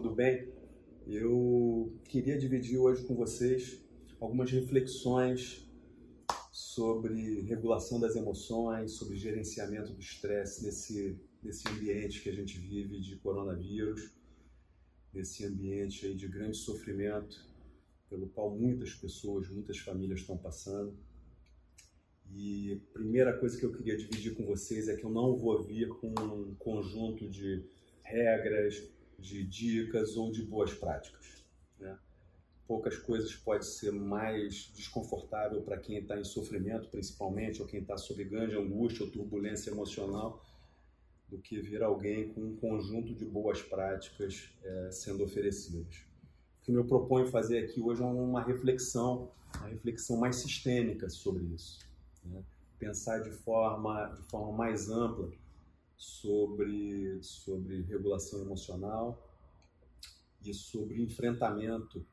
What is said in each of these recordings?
tudo bem? Eu queria dividir hoje com vocês algumas reflexões sobre regulação das emoções, sobre gerenciamento do estresse nesse, nesse ambiente que a gente vive de coronavírus, nesse ambiente aí de grande sofrimento pelo qual muitas pessoas, muitas famílias estão passando. E a primeira coisa que eu queria dividir com vocês é que eu não vou vir com um conjunto de regras, de dicas ou de boas práticas. Né? Poucas coisas pode ser mais desconfortável para quem está em sofrimento, principalmente, ou quem está sob grande angústia ou turbulência emocional, do que vir alguém com um conjunto de boas práticas é, sendo oferecidas. O que eu proponho fazer aqui hoje é uma reflexão, uma reflexão mais sistêmica sobre isso. Né? Pensar de forma, de forma mais ampla sobre, sobre regulação emocional e sobre enfrentamento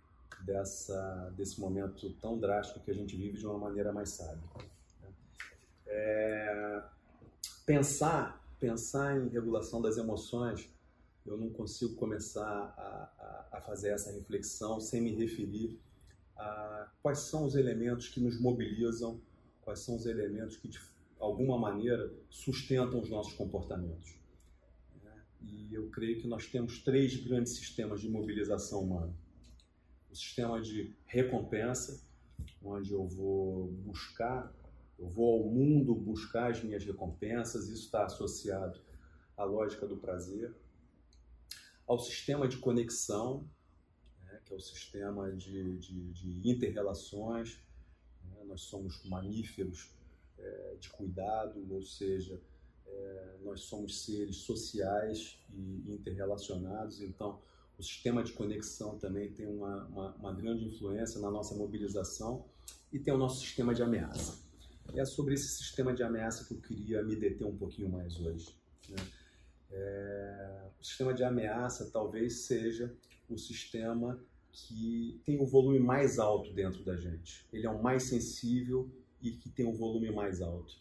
dessa, desse momento tão drástico que a gente vive de uma maneira mais sábia. É, pensar, pensar em regulação das emoções, eu não consigo começar a, a, a fazer essa reflexão sem me referir a quais são os elementos que nos mobilizam, quais são os elementos que de alguma maneira sustentam os nossos comportamentos. E eu creio que nós temos três grandes sistemas de mobilização humana. O sistema de recompensa, onde eu vou buscar, eu vou ao mundo buscar as minhas recompensas, isso está associado à lógica do prazer. Ao sistema de conexão, né, que é o sistema de, de, de interrelações. Né, nós somos mamíferos é, de cuidado, ou seja, é, nós somos seres sociais e interrelacionados, então o sistema de conexão também tem uma, uma, uma, grande influência na nossa mobilização e tem o nosso sistema de ameaça. É sobre esse sistema de ameaça que eu queria me deter um pouquinho mais hoje. Né? É, o sistema de ameaça talvez seja o sistema que tem o volume mais alto dentro da gente. Ele é o mais sensível e que tem um volume mais alto.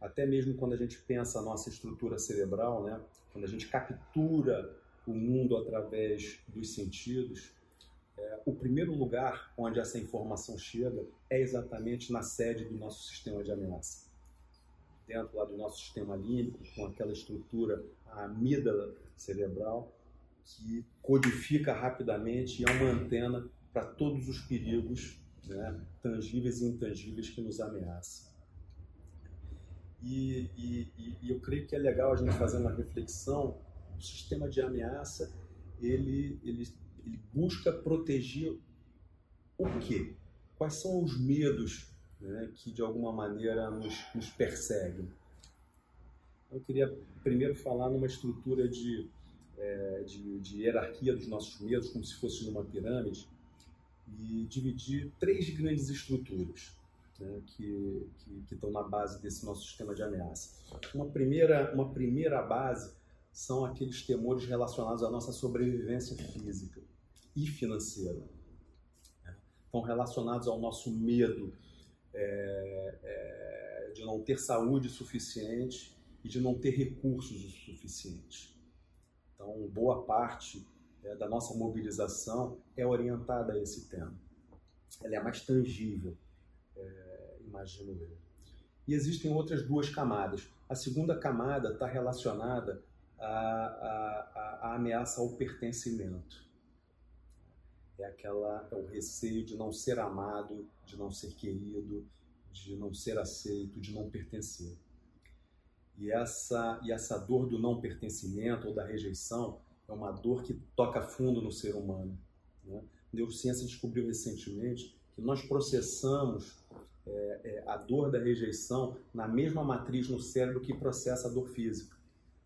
Até mesmo quando a gente pensa a nossa estrutura cerebral, né? quando a gente captura o mundo através dos sentidos, é, o primeiro lugar onde essa informação chega é exatamente na sede do nosso sistema de ameaça. Dentro lá do nosso sistema límbico, com aquela estrutura, a amígdala cerebral, que codifica rapidamente e é uma antena para todos os perigos né, tangíveis e intangíveis que nos ameaçam. E, e, e, eu creio que é legal a gente fazer uma reflexão. O sistema de ameaça ele, ele, ele busca proteger o quê? Quais são os medos né, que de alguma maneira nos, nos perseguem? Eu queria primeiro falar numa estrutura de, é, de, de hierarquia dos nossos medos, como se fosse numa pirâmide e dividir três grandes estruturas né, que, que, que, estão na base desse nosso sistema de ameaça. Uma primeira, uma primeira base são aqueles temores relacionados à nossa sobrevivência física e financeira. Né? Estão relacionados ao nosso medo é, é, de não ter saúde suficiente e de não ter recursos o suficiente. Então, boa parte é, da nossa mobilização é orientada a esse tema. Ela é mais tangível, é, imagino eu. E existem outras duas camadas. A segunda camada está relacionada à, à, à, ameaça ao pertencimento. É aquela é o receio de não ser amado, de não ser querido, de não ser aceito, de não pertencer. E essa, e essa dor do não pertencimento ou da rejeição é uma dor que toca fundo no ser humano. Né? A neurociência descobriu recentemente que nós processamos é, é, a dor da rejeição na mesma matriz no cérebro que processa a dor física.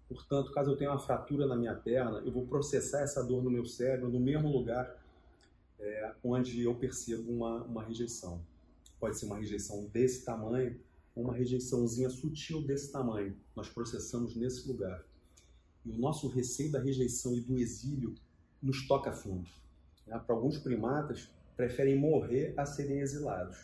Portanto, caso eu tenha uma fratura na minha perna, eu vou processar essa dor no meu cérebro no mesmo lugar é, onde eu percebo uma, uma rejeição. Pode ser uma rejeição desse tamanho, uma rejeiçãozinha sutil desse tamanho. Nós processamos nesse lugar. E o nosso receio da rejeição e do exílio nos toca fundo. Né? Para alguns primatas, preferem morrer a serem exilados.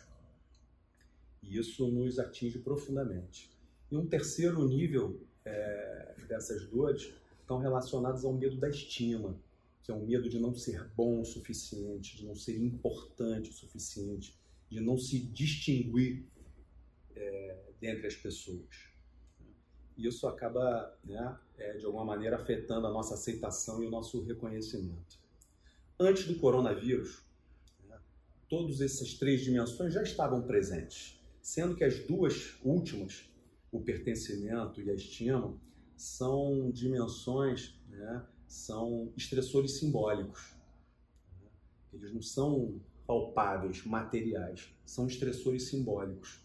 E isso nos atinge profundamente. E um terceiro nível é, dessas dores estão relacionados ao medo da estima. que é o medo de não ser bom o suficiente, de não ser importante o suficiente, de não se distinguir é, dentre as pessoas. Isso acaba, né, é, de alguma maneira, afetando a nossa aceitação e o nosso reconhecimento. Antes do coronavírus, né, todas essas três dimensões já estavam presentes, sendo que as duas últimas, o pertencimento e a estima, são dimensões, né, são estressores simbólicos. Eles não são palpáveis, materiais, são estressores simbólicos,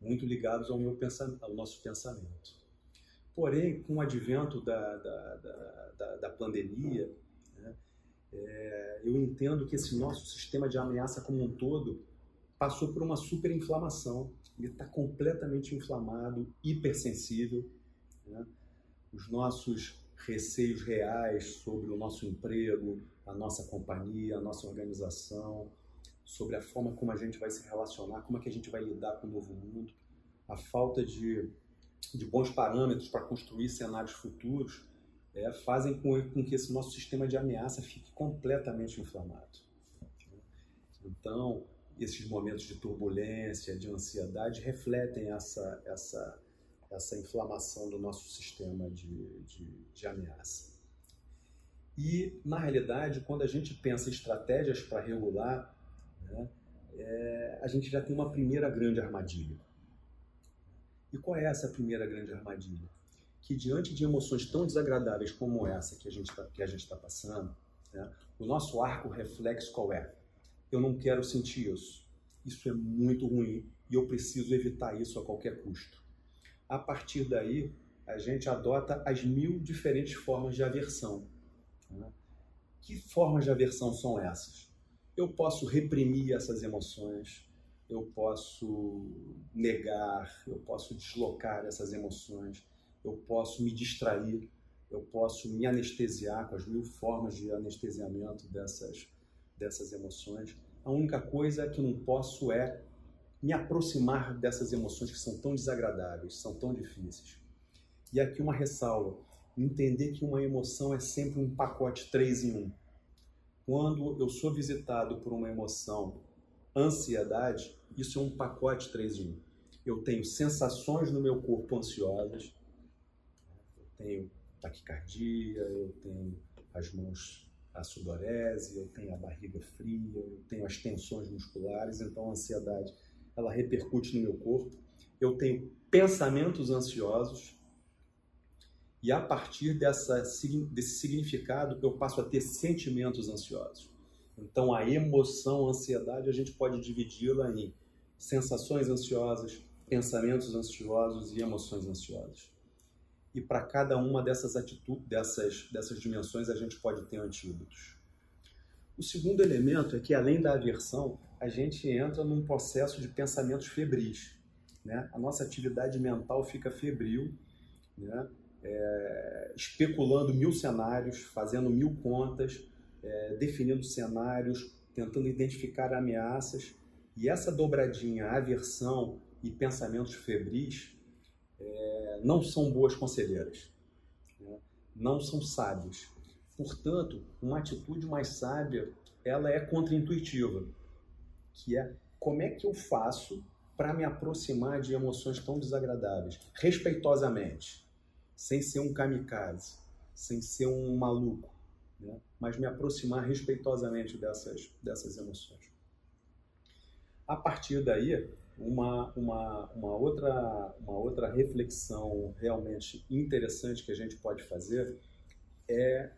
muito ligados ao, meu pensamento, ao nosso pensamento. Porém, com o advento da, da, da, da pandemia, né, é, eu entendo que esse nosso sistema de ameaça como um todo passou por uma superinflamação. Ele está completamente inflamado, hipersensível. Né? Os nossos receios reais sobre o nosso emprego, a nossa companhia, a nossa organização, sobre a forma como a gente vai se relacionar, como é que a gente vai lidar com o novo mundo, a falta de, de bons parâmetros para construir cenários futuros, é, fazem com, com que esse nosso sistema de ameaça fique completamente inflamado. Então, esses momentos de turbulência, de ansiedade, refletem essa, essa, essa inflamação do nosso sistema de, de, de ameaça. E, na realidade, quando a gente pensa em estratégias para regular, né, é, a gente já tem uma primeira grande armadilha. E qual é essa primeira grande armadilha? Que diante de emoções tão desagradáveis como essa que a gente está tá passando, né, o nosso arco reflexo qual é? Eu não quero sentir isso. Isso é muito ruim e eu preciso evitar isso a qualquer custo. A partir daí, a gente adota as mil diferentes formas de aversão. Né? Que formas de aversão são essas? Eu posso reprimir essas emoções, eu posso negar, eu posso deslocar essas emoções, eu posso me distrair, eu posso me anestesiar com as mil formas de anestesiamento dessas, dessas emoções. A única coisa que eu não posso é me aproximar dessas emoções que são tão desagradáveis, são tão difíceis. E aqui uma ressalva: entender que uma emoção é sempre um pacote 3 em 1. Quando eu sou visitado por uma emoção ansiedade, isso é um pacote 3 em 1. Eu tenho sensações no meu corpo ansiosas, eu tenho taquicardia, eu tenho as mãos a sudorese, eu tenho a barriga fria, eu tenho as tensões musculares, então a ansiedade ela repercute no meu corpo. Eu tenho pensamentos ansiosos e a partir dessa, desse significado eu passo a ter sentimentos ansiosos. Então a emoção, a ansiedade, a gente pode dividi-la em sensações ansiosas, pensamentos ansiosos e emoções ansiosas. E para cada uma dessas atitudes, dessas, dessas dimensões, a gente pode ter antídotos. O segundo elemento é que, além da aversão, a gente entra num processo de pensamentos febris. Né? A nossa atividade mental fica febril, né? É, especulando mil cenários, fazendo mil contas, é, definindo cenários, tentando identificar ameaças. E essa dobradinha, aversão e pensamentos febris, é, não são boas conselheiras, né? não são sábios. Portanto, uma atitude mais sábia, ela é contraintuitiva que é como é que eu faço para me aproximar de emoções tão desagradáveis, respeitosamente, sem ser um kamikaze, sem ser um maluco, né? mas me aproximar respeitosamente dessas, dessas emoções. A partir daí, uma, uma, uma, outra, uma outra reflexão realmente interessante que a gente pode fazer é,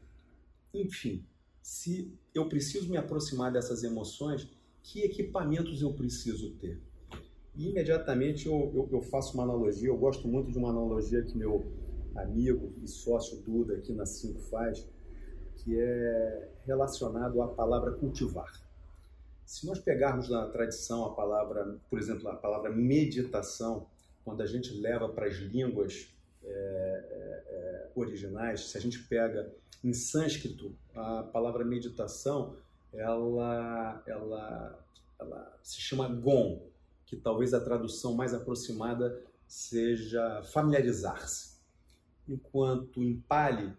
enfim, se eu preciso me aproximar dessas emoções, que equipamentos eu preciso ter? E imediatamente eu, eu, eu, faço uma analogia, eu gosto muito de uma analogia que meu amigo e sócio Duda aqui na Cinco faz, que é relacionado à palavra cultivar. Se nós pegarmos na tradição a palavra, por exemplo, a palavra meditação, quando a gente leva para as línguas é, é, originais, se a gente pega em sânscrito a palavra meditação, ela, ela, ela se chama Gon, que talvez a tradução mais aproximada seja familiarizar-se. Enquanto em Pali,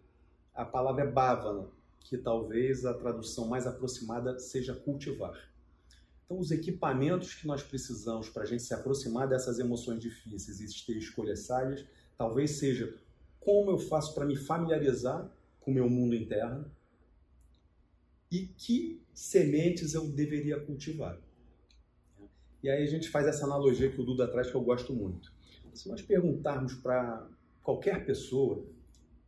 a palavra é Bhavana, que talvez a tradução mais aproximada seja cultivar. Então, os equipamentos que nós precisamos para a gente se aproximar dessas emoções difíceis e ter escolhas sábias, talvez seja como eu faço para me familiarizar com o meu mundo interno e que sementes eu deveria cultivar. E aí a gente faz essa analogia que o Duda traz que eu gosto muito. Se nós perguntarmos para qualquer pessoa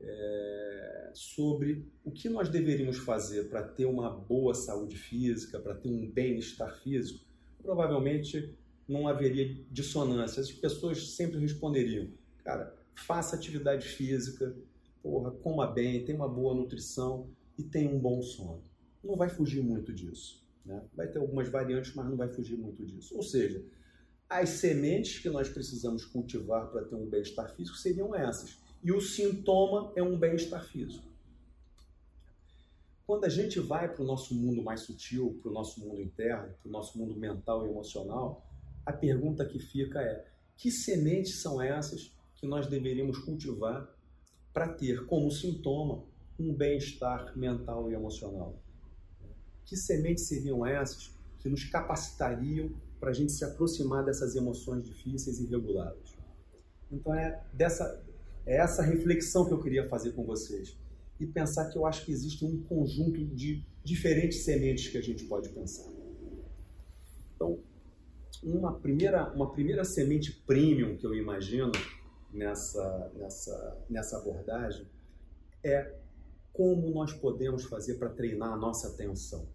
é, sobre o que nós deveríamos fazer para ter uma boa saúde física, para ter um bem-estar físico, provavelmente não haveria dissonância. As pessoas sempre responderiam: cara, faça atividade física, porra, coma bem, tenha uma boa nutrição e tenha um bom sono. Não vai fugir muito disso. Né? Vai ter algumas variantes, mas não vai fugir muito disso. Ou seja, as sementes que nós precisamos cultivar para ter um bem-estar físico seriam essas e o sintoma é um bem-estar físico. Quando a gente vai para o nosso mundo mais sutil, para o nosso mundo interno, para o nosso mundo mental e emocional, a pergunta que fica é: que sementes são essas que nós deveríamos cultivar para ter como sintoma um bem-estar mental e emocional? Que sementes seriam essas que nos capacitariam para a gente se aproximar dessas emoções difíceis e reguladas? Então é dessa é essa reflexão que eu queria fazer com vocês. E pensar que eu acho que existe um conjunto de diferentes sementes que a gente pode pensar. Então, uma primeira, uma primeira semente premium que eu imagino nessa, nessa, nessa abordagem é como nós podemos fazer para treinar a nossa atenção.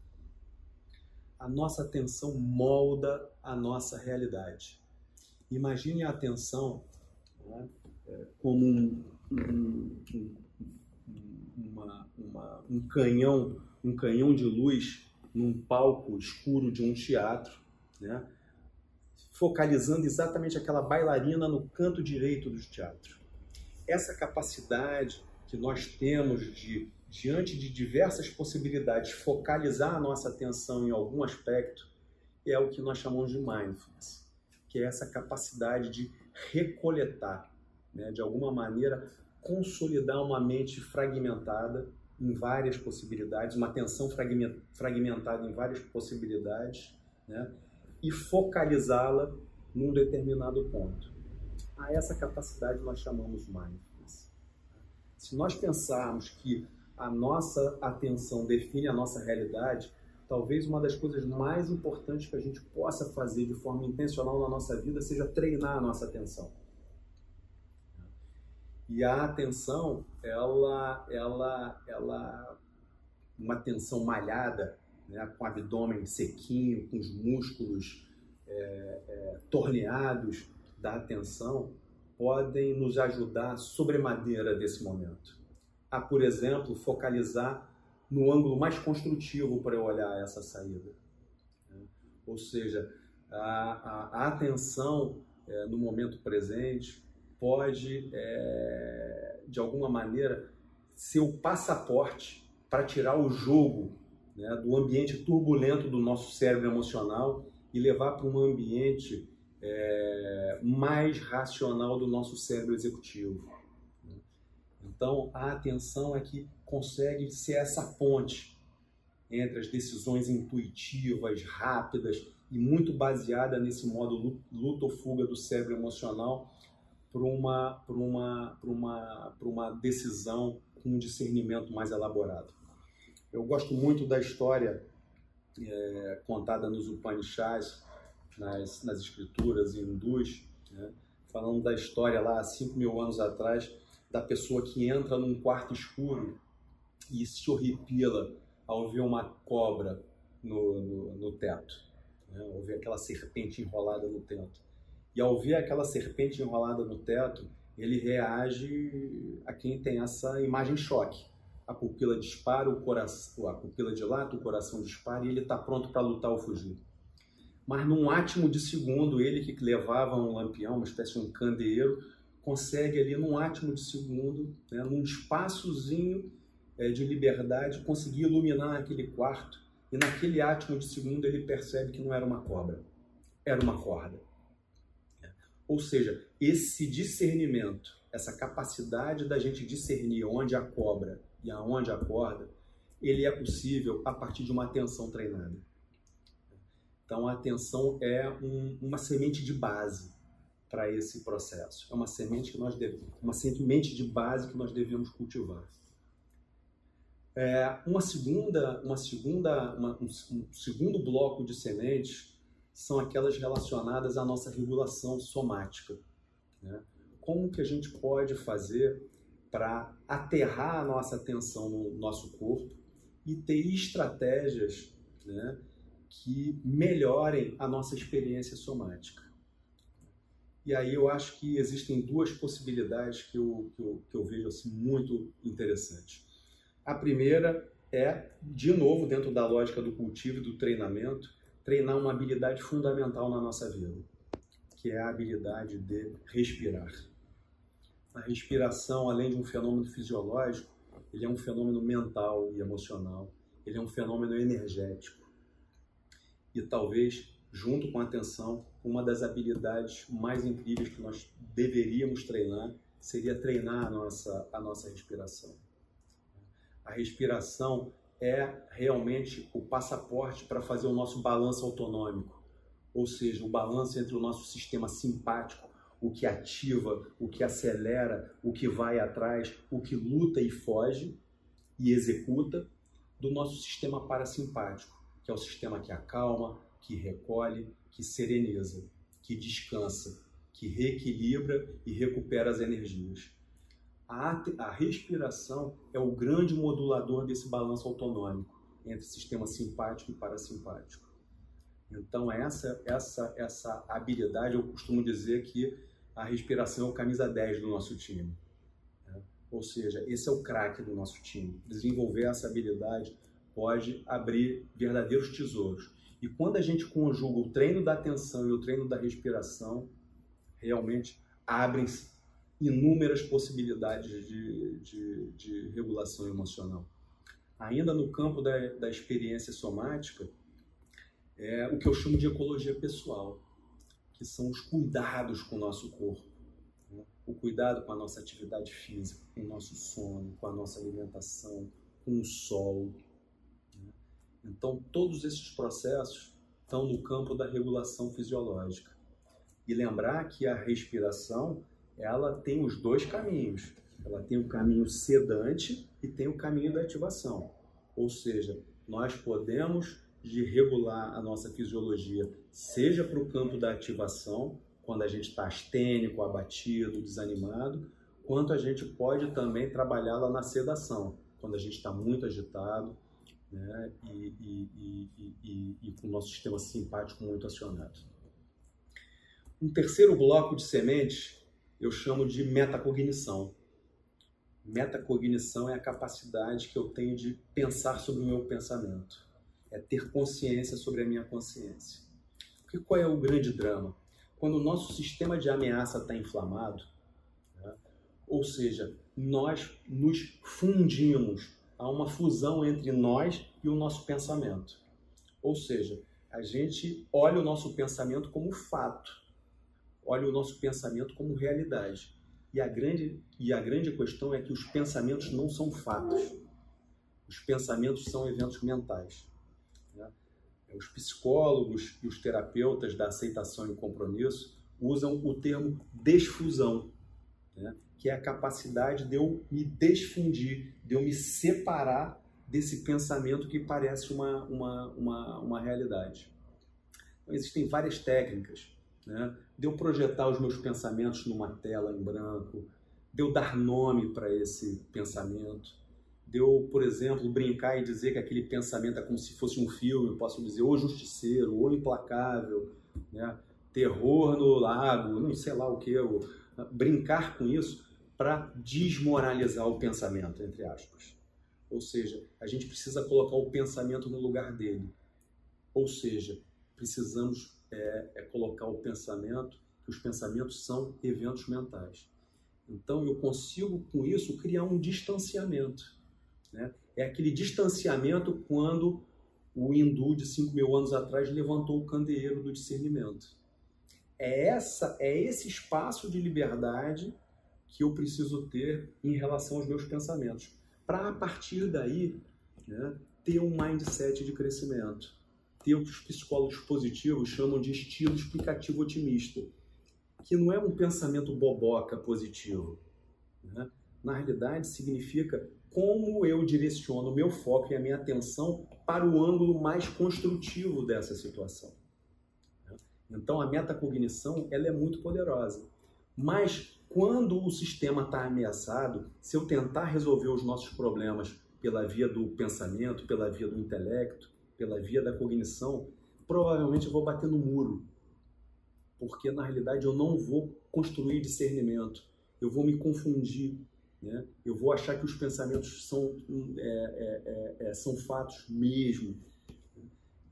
A nossa atenção molda a nossa realidade. Imagine a atenção né, como um, um, uma, uma, um canhão, um canhão de luz num palco escuro de um teatro, né? focalizando exatamente aquela bailarina no canto direito do teatro. Essa capacidade que nós temos de, diante de diversas possibilidades, focalizar a nossa atenção em algum aspecto, é o que nós chamamos de mindfulness, que é essa capacidade de recoletar né, de alguma maneira, consolidar uma mente fragmentada em várias possibilidades, uma atenção fragmentada em várias possibilidades, né, e focalizá-la num determinado ponto. A essa capacidade nós chamamos mindfulness. Se nós pensarmos que a nossa atenção define a nossa realidade, talvez uma das coisas mais importantes que a gente possa fazer de forma intencional na nossa vida seja treinar a nossa atenção. E a atenção, ela, ela, ela, uma tensão malhada, né, com o abdômen sequinho, com os músculos é, é, torneados da atenção, podem nos ajudar sobremaneira desse momento. A, por exemplo, focalizar no ângulo mais construtivo para eu olhar essa saída. Né? Ou seja, a, a, a atenção é, no momento presente pode, é, de alguma maneira, ser o passaporte para tirar o jogo né, do ambiente turbulento do nosso cérebro emocional e levar para um ambiente é, mais racional do nosso cérebro executivo. Então, a atenção é que consegue ser essa ponte entre as decisões intuitivas, rápidas e muito baseada nesse modo luta ou fuga do cérebro emocional para uma, uma, uma, uma decisão com um discernimento mais elaborado. Eu gosto muito da história é, contada nos Upanishads, nas, nas escrituras hindus, né? falando da história lá há 5 mil anos atrás, da pessoa que entra num quarto escuro e se horripila ao ver uma cobra no, no, no teto, né? ao ver aquela serpente enrolada no teto. E ao ver aquela serpente enrolada no teto, ele reage a quem tem essa imagem choque. A pupila dispara, o coração, a pupila dilata, o coração dispara e ele está pronto para lutar ou fugir. Mas num átimo de segundo, ele que levava um lampião, uma espécie de um candeeiro, consegue ali num átimo de segundo, né, num espaçozinho é, de liberdade, conseguir iluminar aquele quarto. E naquele átimo de segundo ele percebe que não era uma cobra, era uma corda. Ou seja, esse discernimento, essa capacidade da gente discernir onde a cobra e aonde a corda, ele é possível a partir de uma atenção treinada. Então, a atenção é um, uma semente de base para esse processo. É uma semente que nós devemos, uma semente de base que nós devemos cultivar. É, uma segunda, uma segunda, uma, um, um segundo bloco de sementes são aquelas relacionadas à nossa regulação somática. Né? Como que a gente pode fazer para aterrar a nossa atenção no nosso corpo e ter estratégias né, que melhorem a nossa experiência somática. E aí eu acho que existem duas possibilidades que eu, que eu, que eu vejo assim, muito interessantes. A primeira é, de novo, dentro da lógica do cultivo e do treinamento, treinar uma habilidade fundamental na nossa vida, que é a habilidade de respirar. A respiração, além de um fenômeno fisiológico, ele é um fenômeno mental e emocional, ele é um fenômeno energético. E talvez, junto com a atenção, uma das habilidades mais incríveis que nós deveríamos treinar seria treinar a nossa, a nossa respiração. A respiração é realmente o passaporte para fazer o nosso balanço autonômico, ou seja, o balanço entre o nosso sistema simpático o que ativa, o que acelera, o que vai atrás, o que luta e foge e executa, do nosso sistema parasimpático, que é o sistema que acalma, que recolhe, que sereniza, que descansa, que reequilibra e recupera as energias. A, a respiração é o grande modulador desse balanço autonômico entre sistema simpático e parasimpático. Então essa essa essa habilidade eu costumo dizer que a respiração é o camisa 10 do nosso time. Né? Ou seja, esse é o craque do nosso time. Desenvolver essa habilidade pode abrir verdadeiros tesouros. E quando a gente conjuga o treino da atenção e o treino da respiração, realmente abrem-se inúmeras possibilidades de, de, de, regulação emocional. Ainda no campo da, da experiência somática, é o que eu chamo de ecologia pessoal que são os cuidados com o nosso corpo. Né? O cuidado com a nossa atividade física, com o nosso sono, com a nossa alimentação, com o sol. Né? Então, todos esses processos estão no campo da regulação fisiológica. E lembrar que a respiração, ela tem os dois caminhos. Ela tem o caminho sedante e tem o caminho da ativação. Ou seja, nós podemos de regular a nossa fisiologia, seja para o campo da ativação, quando a gente está astênico, abatido, desanimado, quanto a gente pode também trabalhá-la na sedação, quando a gente está muito agitado né, e, e, e, e, com o nosso sistema simpático muito acionado. Um terceiro bloco de sementes eu chamo de metacognição. Metacognição é a capacidade que eu tenho de pensar sobre o meu pensamento é ter consciência sobre a minha consciência. Porque qual é o grande drama? Quando o nosso sistema de ameaça está inflamado, né? ou seja, nós nos fundimos, há uma fusão entre nós e o nosso pensamento. Ou seja, a gente olha o nosso pensamento como fato, olha o nosso pensamento como realidade. E a grande, e a grande questão é que os pensamentos não são fatos. Os pensamentos são eventos mentais. Os psicólogos e os terapeutas da aceitação e compromisso usam o termo desfusão, né? que é a capacidade de eu me desfundir, de eu me separar desse pensamento que parece uma, uma, uma, uma realidade. Então, existem várias técnicas, né? De eu projetar os meus pensamentos numa tela em branco, de eu dar nome para esse pensamento, de eu, por exemplo, brincar e dizer que aquele pensamento é como se fosse um filme, posso dizer ou Justiceiro, ou Implacável, né? Terror no Lago, não sei lá o que, eu, brincar com isso para desmoralizar o pensamento, entre aspas. Ou seja, a gente precisa colocar o pensamento no lugar dele. Ou seja, precisamos é, é colocar o pensamento, que os pensamentos são eventos mentais. Então eu consigo com isso criar um distanciamento né? É aquele distanciamento quando o hindu de 5 mil anos atrás levantou o candeeiro do discernimento. É, essa, é esse espaço de liberdade que eu preciso ter em relação aos meus pensamentos. Para a partir daí né? ter um mindset de crescimento, ter o que os psicólogos positivos chamam de estilo explicativo otimista, que não é um pensamento boboca positivo. Né? Na realidade, significa como eu direciono o meu foco e a minha atenção para o ângulo mais construtivo dessa situação. Então, a metacognição ela é muito poderosa. Mas, quando o sistema está ameaçado, se eu tentar resolver os nossos problemas pela via do pensamento, pela via do intelecto, pela via da cognição, provavelmente eu vou bater no muro. Porque, na realidade, eu não vou construir discernimento. Eu vou me confundir né? Eu vou achar que os pensamentos são, é, é, é, é, são fatos mesmo.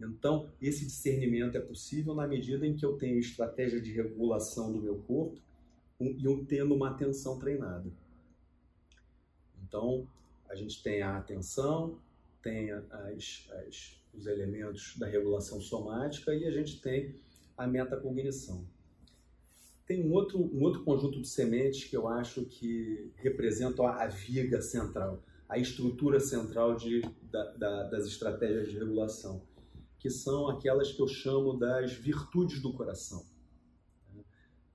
Então, esse discernimento é possível na medida em que eu tenho estratégia de regulação do meu corpo e eu tendo uma atenção treinada. Então, a gente tem a atenção, tem as, as, os elementos da regulação somática e a gente tem a metacognição. Tem um outro, um outro conjunto de sementes que eu acho que representam a, viga central, a estrutura central de, da, da, das estratégias de regulação, que são aquelas que eu chamo das virtudes do coração.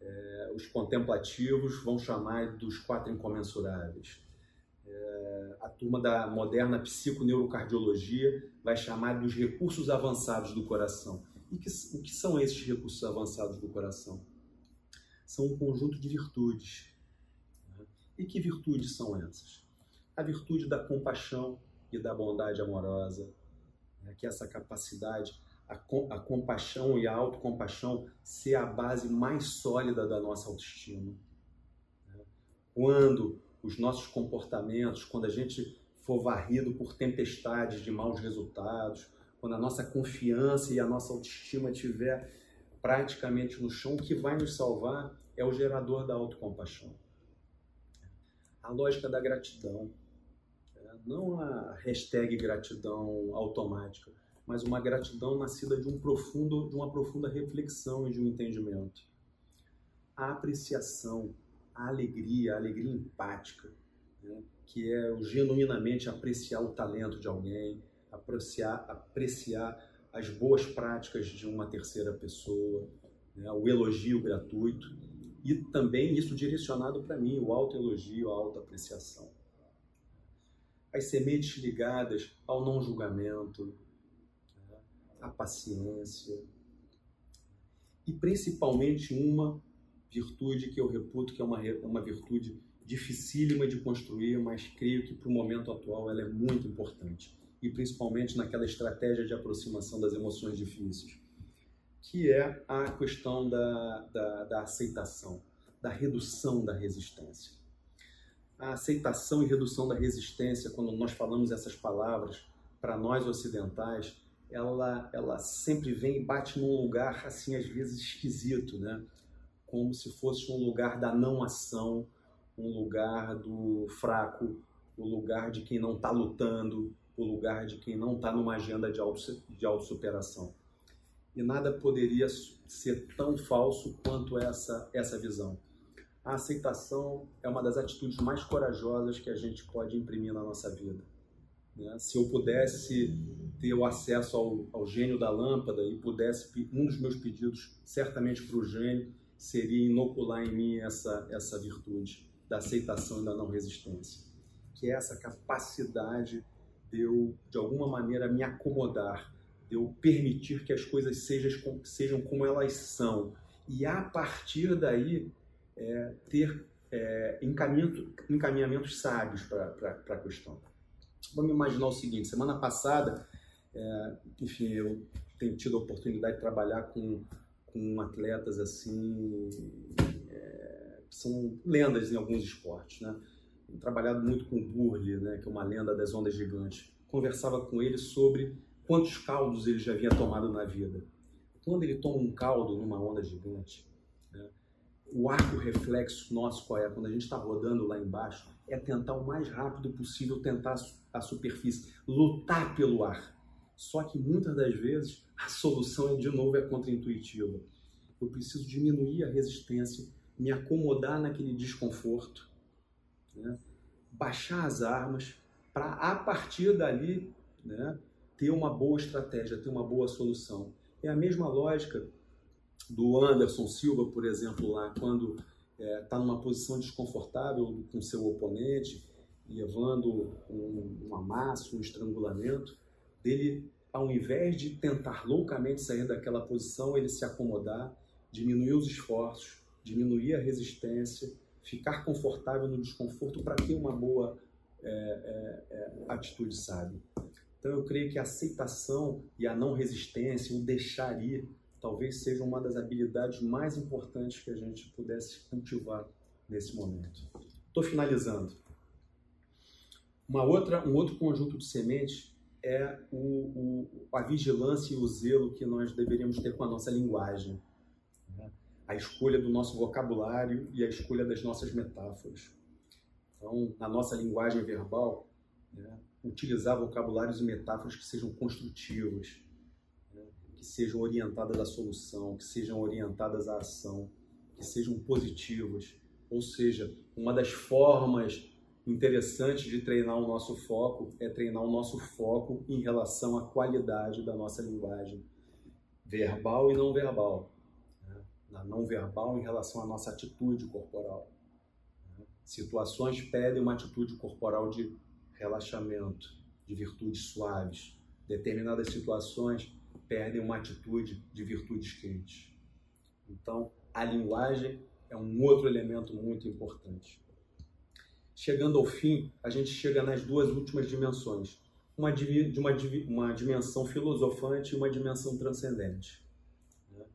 É, os contemplativos vão chamar dos quatro incomensuráveis. A turma da moderna psiconeurocardiologia vai chamar dos recursos avançados do coração. E que, o que são esses recursos avançados do coração? são um conjunto de virtudes. Né? E que virtudes são essas? A virtude da compaixão e da bondade amorosa, né? que é essa capacidade, a, a compaixão e a autocompaixão ser a base mais sólida da nossa autoestima. Né? Quando os nossos comportamentos, quando a gente for varrido por tempestades de maus resultados, quando a nossa confiança e a nossa autoestima estiver praticamente no chão, o que vai nos salvar é o gerador da autocompaixão. A lógica da gratidão. É, não a hashtag gratidão automática, mas uma gratidão nascida de, um profundo, de uma profunda reflexão e de um entendimento. A apreciação, a alegria, a alegria empática, né? que é o genuinamente apreciar o talento de alguém, apreciar, apreciar as boas práticas de uma terceira pessoa, né? o elogio gratuito e também isso direcionado para mim, o autoelogio, a autoapreciação. As sementes ligadas ao não julgamento, né? a paciência e principalmente uma virtude que eu reputo que é uma, uma virtude dificílima de construir, mas creio que para o momento atual ela é muito importante e principalmente naquela estratégia de aproximação das emoções difíceis que é a questão da, da, da aceitação, da redução da resistência. A aceitação e redução da resistência, quando nós falamos essas palavras, para nós ocidentais, ela, ela sempre vem e bate num lugar, assim, às vezes esquisito, né? Como se fosse um lugar da não ação, um lugar do fraco, o lugar de quem não está lutando, o lugar de quem não está numa agenda de autossuperação e nada poderia ser tão falso quanto essa, essa visão. A aceitação é uma das atitudes mais corajosas que a gente pode imprimir na nossa vida. Né? Se eu pudesse ter o acesso ao, ao gênio da lâmpada e pudesse, um dos meus pedidos, certamente para o gênio, seria inocular em mim essa, essa virtude da aceitação e da não resistência, que é essa capacidade de eu, de alguma maneira, me acomodar eu permitir que as coisas sejam, sejam como elas são. E a partir daí é, ter é, encaminhamento, encaminhamentos sábios para a questão. Vamos imaginar o seguinte: semana passada, é, enfim, eu tenho tido a oportunidade de trabalhar com, com atletas assim, é, que são lendas em alguns esportes, né? Trabalhado muito com o Burley, né, que é uma lenda das ondas gigantes. Conversava com ele sobre quantos caldos ele já havia tomado na vida. Quando ele toma um caldo numa onda gigante, né, o arco reflexo nosso qual é? Quando a gente está rodando lá embaixo, é tentar o mais rápido possível tentar a superfície, lutar pelo ar. Só que muitas das vezes a solução é de novo é contraintuitiva. Eu preciso diminuir a resistência, me acomodar naquele desconforto, né? baixar as armas, para a partir dali né, ter uma boa estratégia, ter uma boa solução. É a mesma lógica do Anderson Silva, por exemplo, lá, quando está é, tá numa posição desconfortável com seu oponente, levando um, um amasso, um estrangulamento, dele, ao invés de tentar loucamente sair daquela posição, ele se acomodar, diminuir os esforços, diminuir a resistência, ficar confortável no desconforto para ter uma boa é, é, é, atitude sábia. Então eu creio que a aceitação e a não resistência, o deixar ir, talvez seja uma das habilidades mais importantes que a gente pudesse cultivar nesse momento. Estou finalizando. Uma outra, um outro conjunto de sementes é o, o, a vigilância e o zelo que nós deveríamos ter com a nossa linguagem. Né? A escolha do nosso vocabulário e a escolha das nossas metáforas. Então, na nossa linguagem verbal, né, utilizar vocabulários e metáforas que sejam construtivas, né, que sejam orientadas à solução, que sejam orientadas à ação, que sejam positivas. Ou seja, uma das formas interessantes de treinar o nosso foco é treinar o nosso foco em relação à qualidade da nossa linguagem verbal e não verbal. Né? Na não verbal em relação à nossa atitude corporal. Né? Situações pedem uma atitude corporal de relaxamento, de virtudes suaves. Determinadas situações perdem uma atitude de virtudes quentes. Então, a linguagem é um outro elemento muito importante. Chegando ao fim, a gente chega nas duas últimas dimensões, uma de uma, uma dimensão filosofante e uma dimensão transcendente. Né?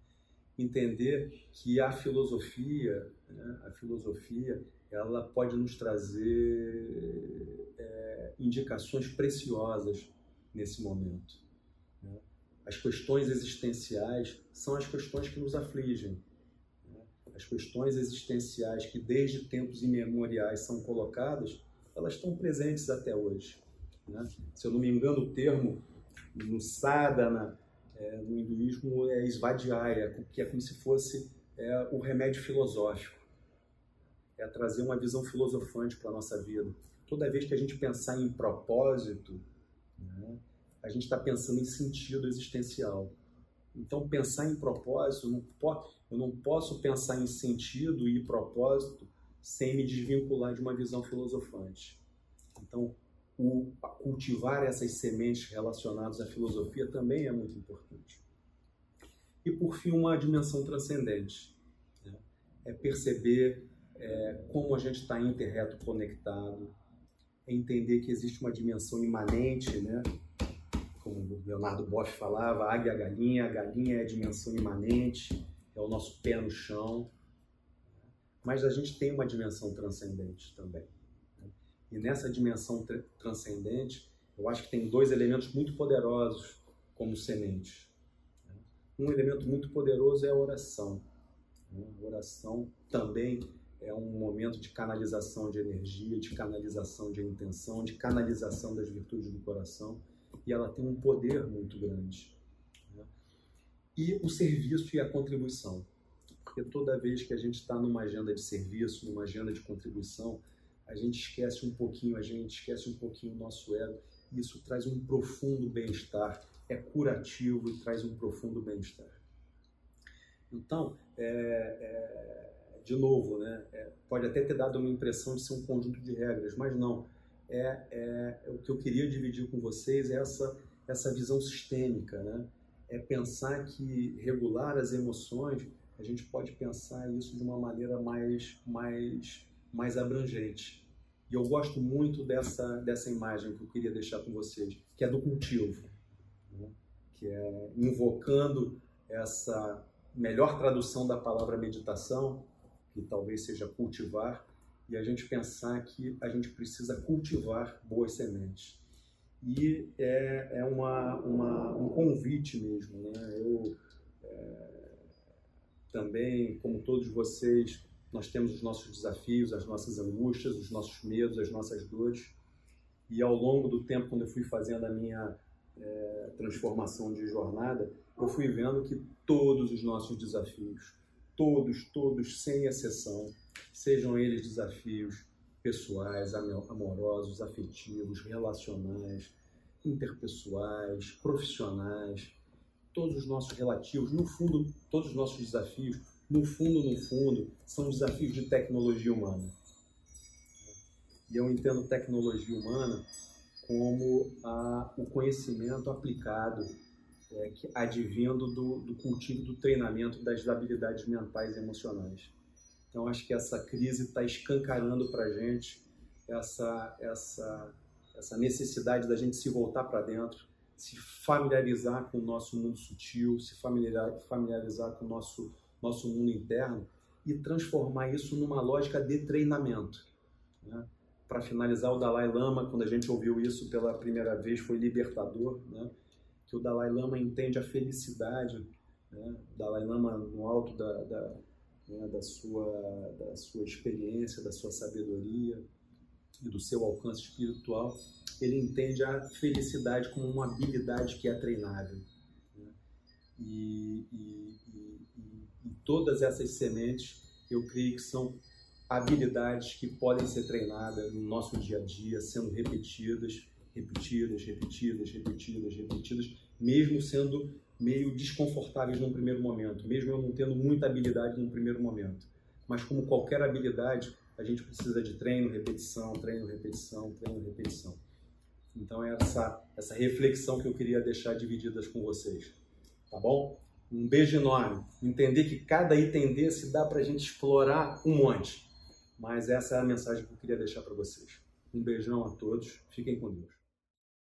Entender que a filosofia, né, a filosofia, ela pode nos trazer é, indicações preciosas nesse momento. Né? As questões existenciais são as questões que nos afligem. As questões existenciais que desde tempos imemoriais são colocadas, elas estão presentes até hoje. Né? Se eu não me engano, o termo no sadhana, é, no hinduísmo, é svadhyaya, que é como se fosse é, o remédio filosófico é trazer uma visão filosofante para a nossa vida. Toda vez que a gente pensar em propósito, né, a gente está pensando em sentido existencial. Então, pensar em propósito, não, posso, eu não posso pensar em sentido e propósito sem me desvincular de uma visão filosofante. Então, o, cultivar essas sementes relacionadas à filosofia também é muito importante. E, por fim, uma dimensão transcendente. Né? É perceber é, como a gente está interreto conectado, é entender que existe uma dimensão imanente, né? como Leonardo Boff falava, águia galinha, a galinha é a dimensão imanente, é o nosso pé no chão, mas a gente tem uma dimensão transcendente também. Né? E nessa dimensão tr transcendente, eu acho que tem dois elementos muito poderosos como sementes. Né? Um elemento muito poderoso é a oração. Né? A oração também é um momento de canalização de energia, de canalização de intenção, de canalização das virtudes do coração, e ela tem um poder muito grande. E o serviço e a contribuição, porque toda vez que a gente está numa agenda de serviço, numa agenda de contribuição, a gente esquece um pouquinho a gente, esquece um pouquinho o nosso ego, e isso traz um profundo bem-estar, é curativo e traz um profundo bem-estar. Então, é, é de novo, né, é, pode até ter dado uma impressão de ser um conjunto de regras, mas não. É, é, o que eu queria dividir com vocês é essa, essa visão sistêmica, né? É pensar que regular as emoções, a gente pode pensar isso de uma maneira mais, mais, mais abrangente. E eu gosto muito dessa, dessa imagem que eu queria deixar com vocês, que é do cultivo, né? que é invocando essa melhor tradução da palavra meditação, que talvez seja cultivar, e a gente pensar que a gente precisa cultivar boas sementes. E é, é uma, uma, um convite mesmo. Né? Eu é, também, como todos vocês, nós temos os nossos desafios, as nossas angústias, os nossos medos, as nossas dores. E ao longo do tempo, quando eu fui fazendo a minha é, transformação de jornada, eu fui vendo que todos os nossos desafios, todos, todos, sem exceção, sejam eles desafios pessoais, amorosos, afetivos, relacionais, interpessoais, profissionais, todos os nossos relativos, no fundo, todos os nossos desafios, no fundo, no fundo, são desafios de tecnologia humana. E eu entendo tecnologia humana como a, o conhecimento aplicado, é, que, advindo do, do cultivo do treinamento das habilidades mentais e emocionais. Então, acho que essa crise está escancarando para a gente essa, essa, essa necessidade da gente se voltar para dentro, se familiarizar com o nosso mundo sutil, se familiarizar, com o nosso, nosso mundo interno e transformar isso numa lógica de treinamento. Né? para finalizar, o Dalai Lama, quando a gente ouviu isso pela primeira vez, foi libertador, né? que o Dalai Lama entende a felicidade, né? o Dalai Lama, no alto da, da, né, da, sua, da sua experiência, da sua sabedoria e do seu alcance espiritual, ele entende a felicidade como uma habilidade que é treinável. Né? E, e, e, e todas essas sementes, eu creio que são habilidades que podem ser treinadas no nosso dia a dia, sendo repetidas, repetidas, repetidas, repetidas, repetidas, mesmo sendo meio desconfortáveis num primeiro momento, mesmo eu não tendo muita habilidade num primeiro momento. Mas como qualquer habilidade, a gente precisa de treino, repetição, treino, repetição, treino, repetição. Então é essa essa reflexão que eu queria deixar divididas com vocês. Tá bom? Um beijo enorme. Entender que cada item desse dá para a gente explorar um monte. Mas essa é a mensagem que eu queria deixar para vocês. Um beijão a todos, fiquem com Deus.